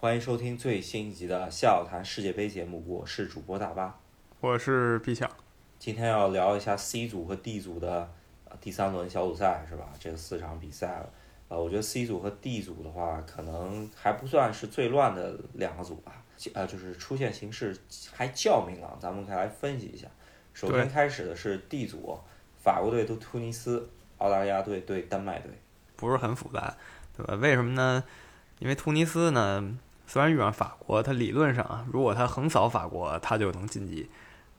欢迎收听最新一集的《笑谈世界杯》节目，我是主播大巴，我是毕强。今天要聊一下 C 组和 D 组的第三轮小组赛，是吧？这个四场比赛，呃，我觉得 C 组和 D 组的话，可能还不算是最乱的两个组吧，呃，就是出现形势还较明朗，咱们可以来分析一下。首先开始的是 D 组，法国队对突尼斯，澳大利亚队对丹麦队，不是很复杂，对吧？为什么呢？因为突尼斯呢。虽然遇上法国，他理论上啊，如果他横扫法国，他就能晋级。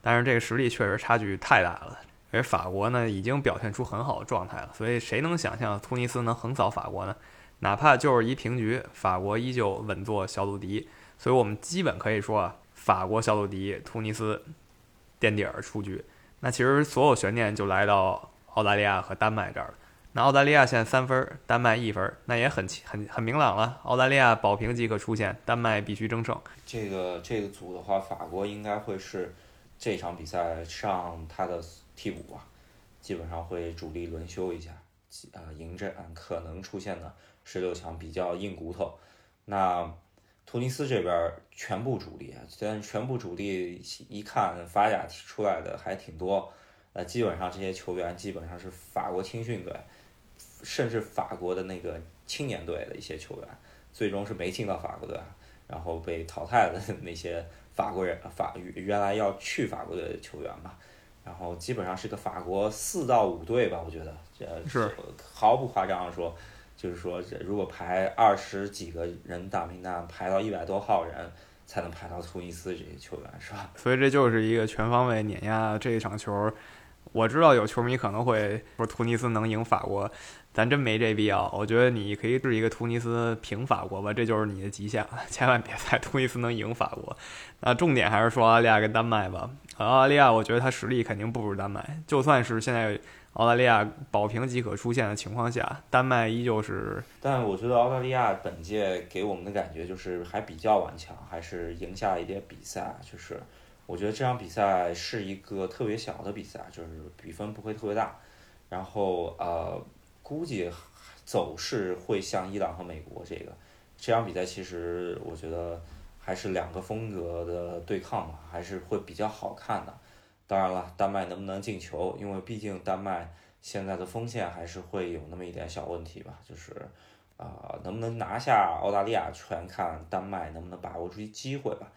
但是这个实力确实差距太大了，而法国呢已经表现出很好的状态了。所以谁能想象突尼斯能横扫法国呢？哪怕就是一平局，法国依旧稳坐小组第一。所以我们基本可以说啊，法国小组第一，突尼斯垫底儿出局。那其实所有悬念就来到澳大利亚和丹麦这儿了。那澳大利亚现在三分，丹麦一分，那也很很很明朗了。澳大利亚保平即可出线，丹麦必须争胜。这个这个组的话，法国应该会是这场比赛上他的替补吧，基本上会主力轮休一下，啊，迎战可能出现的十六强比较硬骨头。那突尼斯这边全部主力，虽然全部主力一看法甲出来的还挺多，呃，基本上这些球员基本上是法国青训队。甚至法国的那个青年队的一些球员，最终是没进到法国队，然后被淘汰的那些法国人，法原来要去法国队的球员吧，然后基本上是个法国四到五队吧，我觉得这是毫不夸张的说，就是说如果排二十几个人大名单，排到一百多号人才能排到突尼斯这些球员，是吧？所以这就是一个全方位碾压这一场球。我知道有球迷可能会说突尼斯能赢法国。咱真没这必要，我觉得你可以是一个突尼斯平法国吧，这就是你的极限了，千万别猜突尼斯能赢法国。那重点还是说澳大利亚跟丹麦吧。澳大利亚，我觉得他实力肯定不如丹麦，就算是现在澳大利亚保平即可出线的情况下，丹麦依旧是。但我觉得澳大利亚本届给我们的感觉就是还比较顽强，还是赢下一些比赛。就是我觉得这场比赛是一个特别小的比赛，就是比分不会特别大。然后呃。估计走势会像伊朗和美国这个这场比赛，其实我觉得还是两个风格的对抗嘛，还是会比较好看的。当然了，丹麦能不能进球，因为毕竟丹麦现在的锋线还是会有那么一点小问题吧。就是啊，能不能拿下澳大利亚，全看丹麦能不能把握住机会吧。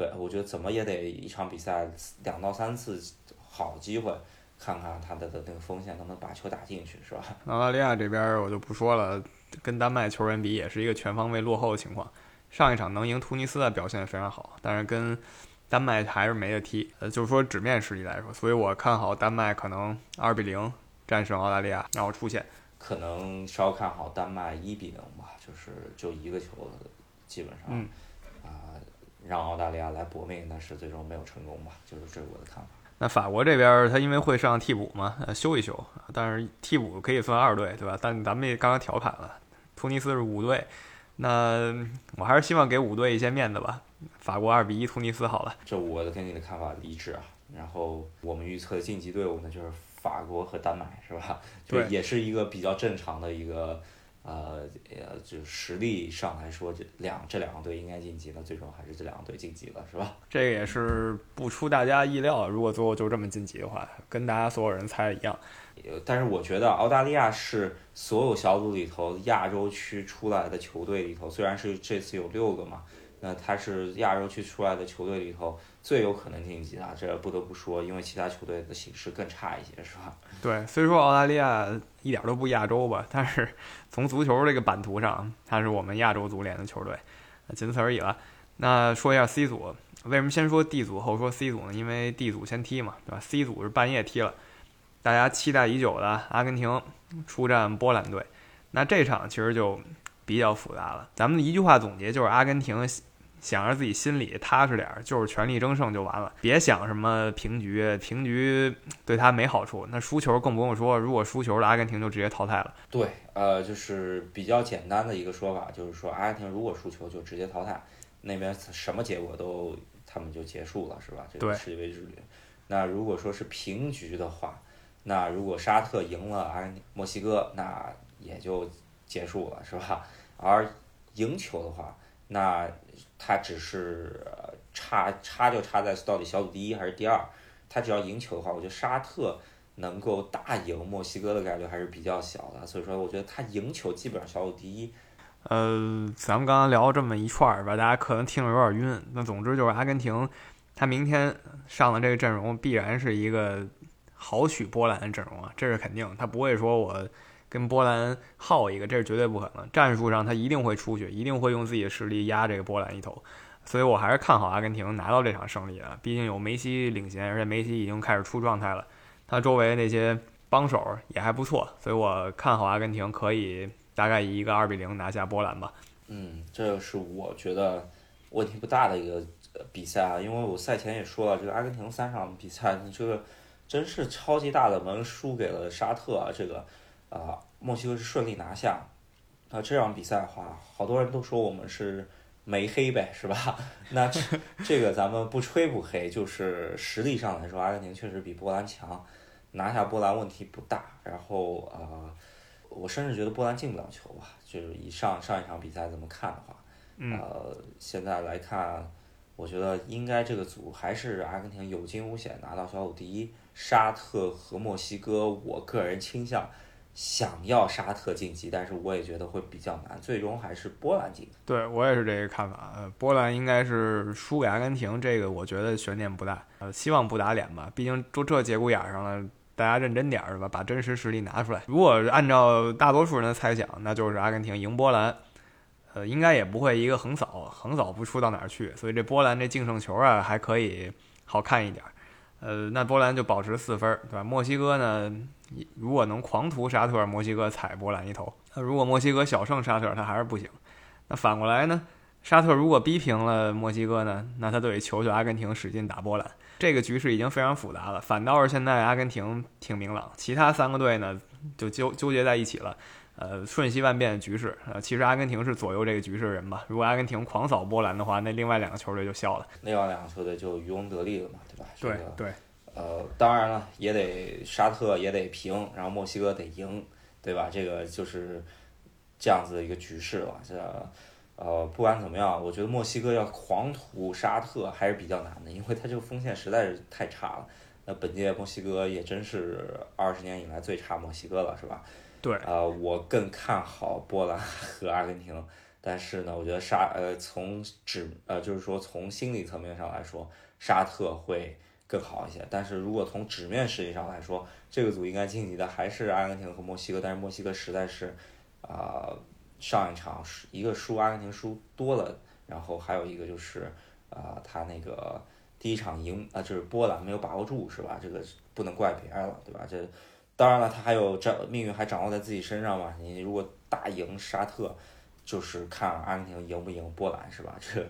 对，我觉得怎么也得一场比赛两到三次好机会。看看他的的那个锋线能不能把球打进去，是吧？澳大利亚这边我就不说了，跟丹麦球员比也是一个全方位落后的情况。上一场能赢突尼斯的表现非常好，但是跟丹麦还是没得踢。呃，就是说纸面实力来说，所以我看好丹麦可能二比零战胜澳大利亚，然后出线。可能稍看好丹麦一比零吧，就是就一个球，基本上啊，让澳大利亚来搏命，但是最终没有成功吧，就是这是我的看法。那法国这边他因为会上替补嘛，修一修，但是替补可以算二队，对吧？但咱们也刚刚调侃了，突尼斯是五队，那我还是希望给五队一些面子吧。法国二比一突尼斯好了，这我的跟你的看法一致啊。然后我们预测的晋级队伍呢，就是法国和丹麦，是吧？对，也是一个比较正常的一个。呃，呃，就实力上来说，这两这两个队应该晋级，那最终还是这两个队晋级了，是吧？这个也是不出大家意料，如果最后就这么晋级的话，跟大家所有人猜的一样。但是我觉得澳大利亚是所有小组里头亚洲区出来的球队里头，虽然是这次有六个嘛，那他是亚洲区出来的球队里头最有可能晋级的，这不得不说，因为其他球队的形势更差一些，是吧？对，虽说澳大利亚一点都不亚洲吧，但是 从足球这个版图上，他是我们亚洲足联的球队，仅此而已了。那说一下 C 组，为什么先说 D 组后说 C 组呢？因为 D 组先踢嘛，对吧？C 组是半夜踢了，大家期待已久的阿根廷出战波兰队，那这场其实就比较复杂了。咱们一句话总结就是阿根廷。想着自己心里踏实点儿，就是全力争胜就完了，别想什么平局，平局对他没好处。那输球更不用说，如果输球了，阿根廷就直接淘汰了。对，呃，就是比较简单的一个说法，就是说阿根廷如果输球就直接淘汰，那边什么结果都他们就结束了，是吧？这个世界杯之旅。那如果说是平局的话，那如果沙特赢了阿根廷、墨西哥，那也就结束了，是吧？而赢球的话。那他只是差差就差在到底小组第一还是第二，他只要赢球的话，我觉得沙特能够大赢墨西哥的概率还是比较小的，所以说我觉得他赢球基本上小组第一。呃，咱们刚刚聊了这么一串儿吧，大家可能听着有点晕。那总之就是阿根廷，他明天上的这个阵容必然是一个豪取波兰的阵容啊，这是肯定。他不会说我跟波兰耗一个，这是绝对不可能。战术上他一定会出去，一定会用自己的实力压这个波兰一头。所以我还是看好阿根廷拿到这场胜利的，毕竟有梅西领衔，而且梅西已经开始出状态了，他周围那些帮手也还不错，所以我看好阿根廷可以。大概以一个二比零拿下波兰吧。嗯，这是我觉得问题不大的一个比赛啊，因为我赛前也说了，这个阿根廷三场比赛，这个真是超级大的门输给了沙特啊，这个啊墨西哥是顺利拿下。那这场比赛的话，好多人都说我们是没黑呗，是吧？那这这个咱们不吹不黑，就是实力上来说，阿根廷确实比波兰强，拿下波兰问题不大。然后啊。我甚至觉得波兰进不了球吧，就是以上上一场比赛这么看的话，呃，现在来看，我觉得应该这个组还是阿根廷有惊无险拿到小组第一。沙特和墨西哥，我个人倾向想要沙特晋级，但是我也觉得会比较难，最终还是波兰晋级。对我也是这个看法，呃，波兰应该是输给阿根廷，这个我觉得悬念不大，呃，希望不打脸吧，毕竟都这节骨眼上了。大家认真点是吧？把真实实力拿出来。如果按照大多数人的猜想，那就是阿根廷赢波兰，呃，应该也不会一个横扫，横扫不出到哪儿去。所以这波兰这净胜球啊，还可以好看一点。呃，那波兰就保持四分，对吧？墨西哥呢，如果能狂屠沙特，墨西哥踩波兰一头；那如果墨西哥小胜沙特，他还是不行。那反过来呢？沙特如果逼平了墨西哥呢，那他得求求阿根廷使劲打波兰。这个局势已经非常复杂了，反倒是现在阿根廷挺明朗，其他三个队呢就纠纠结在一起了，呃，瞬息万变的局势。呃，其实阿根廷是左右这个局势的人吧？如果阿根廷狂扫波兰的话，那另外两个球队就笑了，另外两个球队就渔翁得利了嘛，对吧？对对。呃，当然了，也得沙特也得平，然后墨西哥得赢，对吧？这个就是这样子的一个局势了，这。呃，不管怎么样，我觉得墨西哥要狂屠沙特还是比较难的，因为他这个锋线实在是太差了。那本届墨西哥也真是二十年以来最差墨西哥了，是吧？对。呃，我更看好波兰和阿根廷，但是呢，我觉得沙呃从纸呃就是说从心理层面上来说，沙特会更好一些。但是如果从纸面实力上来说，这个组应该晋级的还是阿根廷和墨西哥，但是墨西哥实在是啊。上一场是一个输阿根廷输多了，然后还有一个就是啊，他那个第一场赢啊，就是波兰没有把握住，是吧？这个不能怪别人了，对吧？这当然了，他还有掌命运还掌握在自己身上嘛。你如果大赢沙特，就是看阿根廷赢不赢波兰，是吧？这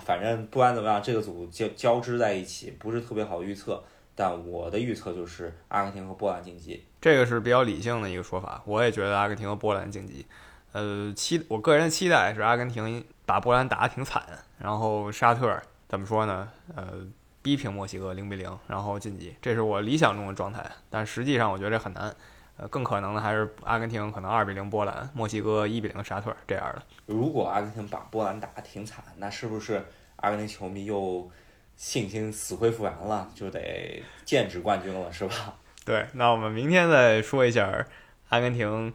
反正不管怎么样，这个组交交织在一起不是特别好预测，但我的预测就是阿根廷和波兰晋级。这个是比较理性的一个说法，我也觉得阿根廷和波兰晋级。呃，期我个人的期待是阿根廷把波兰打得挺惨，然后沙特怎么说呢？呃，逼平墨西哥零比零，然后晋级，这是我理想中的状态。但实际上我觉得这很难，呃，更可能的还是阿根廷可能二比零波兰，墨西哥一比零沙特这样的。如果阿根廷把波兰打得挺惨，那是不是阿根廷球迷又信心死灰复燃了，就得剑指冠军了，是吧？对，那我们明天再说一下阿根廷。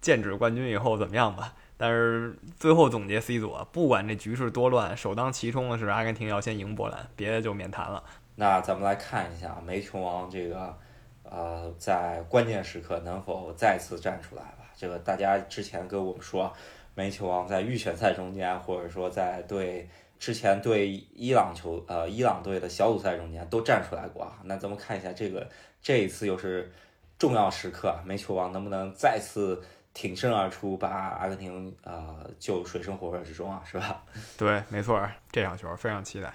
剑指冠军以后怎么样吧？但是最后总结 C 组啊，不管这局势多乱，首当其冲的是阿根廷要先赢波兰，别的就免谈了。那咱们来看一下煤球王这个，呃，在关键时刻能否再次站出来吧？这个大家之前跟我们说，煤球王在预选赛中间，或者说在对之前对伊朗球呃伊朗队的小组赛中间都站出来过啊。那咱们看一下这个这一次又是重要时刻，煤球王能不能再次？挺身而出，把阿根廷啊救水深火热之中啊，是吧？对，没错，这场球非常期待。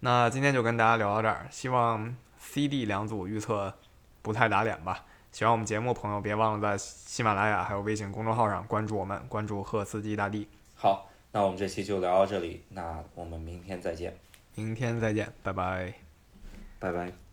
那今天就跟大家聊到这儿，希望 C、D 两组预测不太打脸吧。喜欢我们节目朋友，别忘了在喜马拉雅还有微信公众号上关注我们，关注赫斯基大帝。好，那我们这期就聊到这里，那我们明天再见。明天再见，拜拜，拜拜。